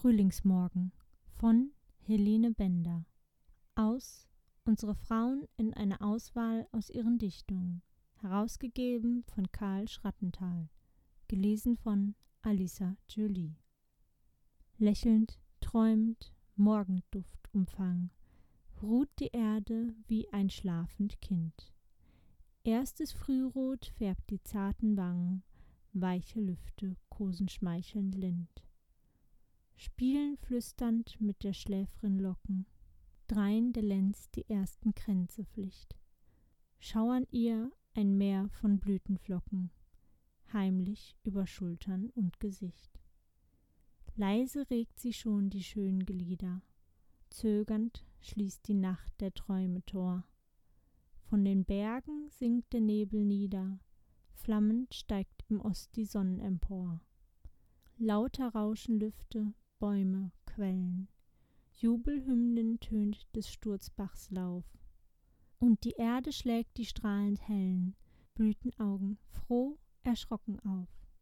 Frühlingsmorgen von Helene Bender aus Unsere Frauen in einer Auswahl aus ihren Dichtungen herausgegeben von Karl Schrattenthal gelesen von Alisa Jolie Lächelnd, träumend, Morgenduft umfang, ruht die Erde wie ein schlafend Kind. Erstes Frührot färbt die zarten Wangen, weiche Lüfte kosen schmeichelnd lind spielen flüsternd mit der schläfrin Locken, drein der Lenz die ersten Kränze flicht, schauern ihr ein Meer von Blütenflocken, heimlich über Schultern und Gesicht. Leise regt sie schon die schönen Glieder, zögernd schließt die Nacht der Träume Tor. Von den Bergen sinkt der Nebel nieder, flammend steigt im Ost die Sonn empor. Lauter rauschen Lüfte, Bäume, Quellen. Jubelhymnen tönt des Sturzbachs Lauf. Und die Erde schlägt die strahlend hellen Blütenaugen froh erschrocken auf.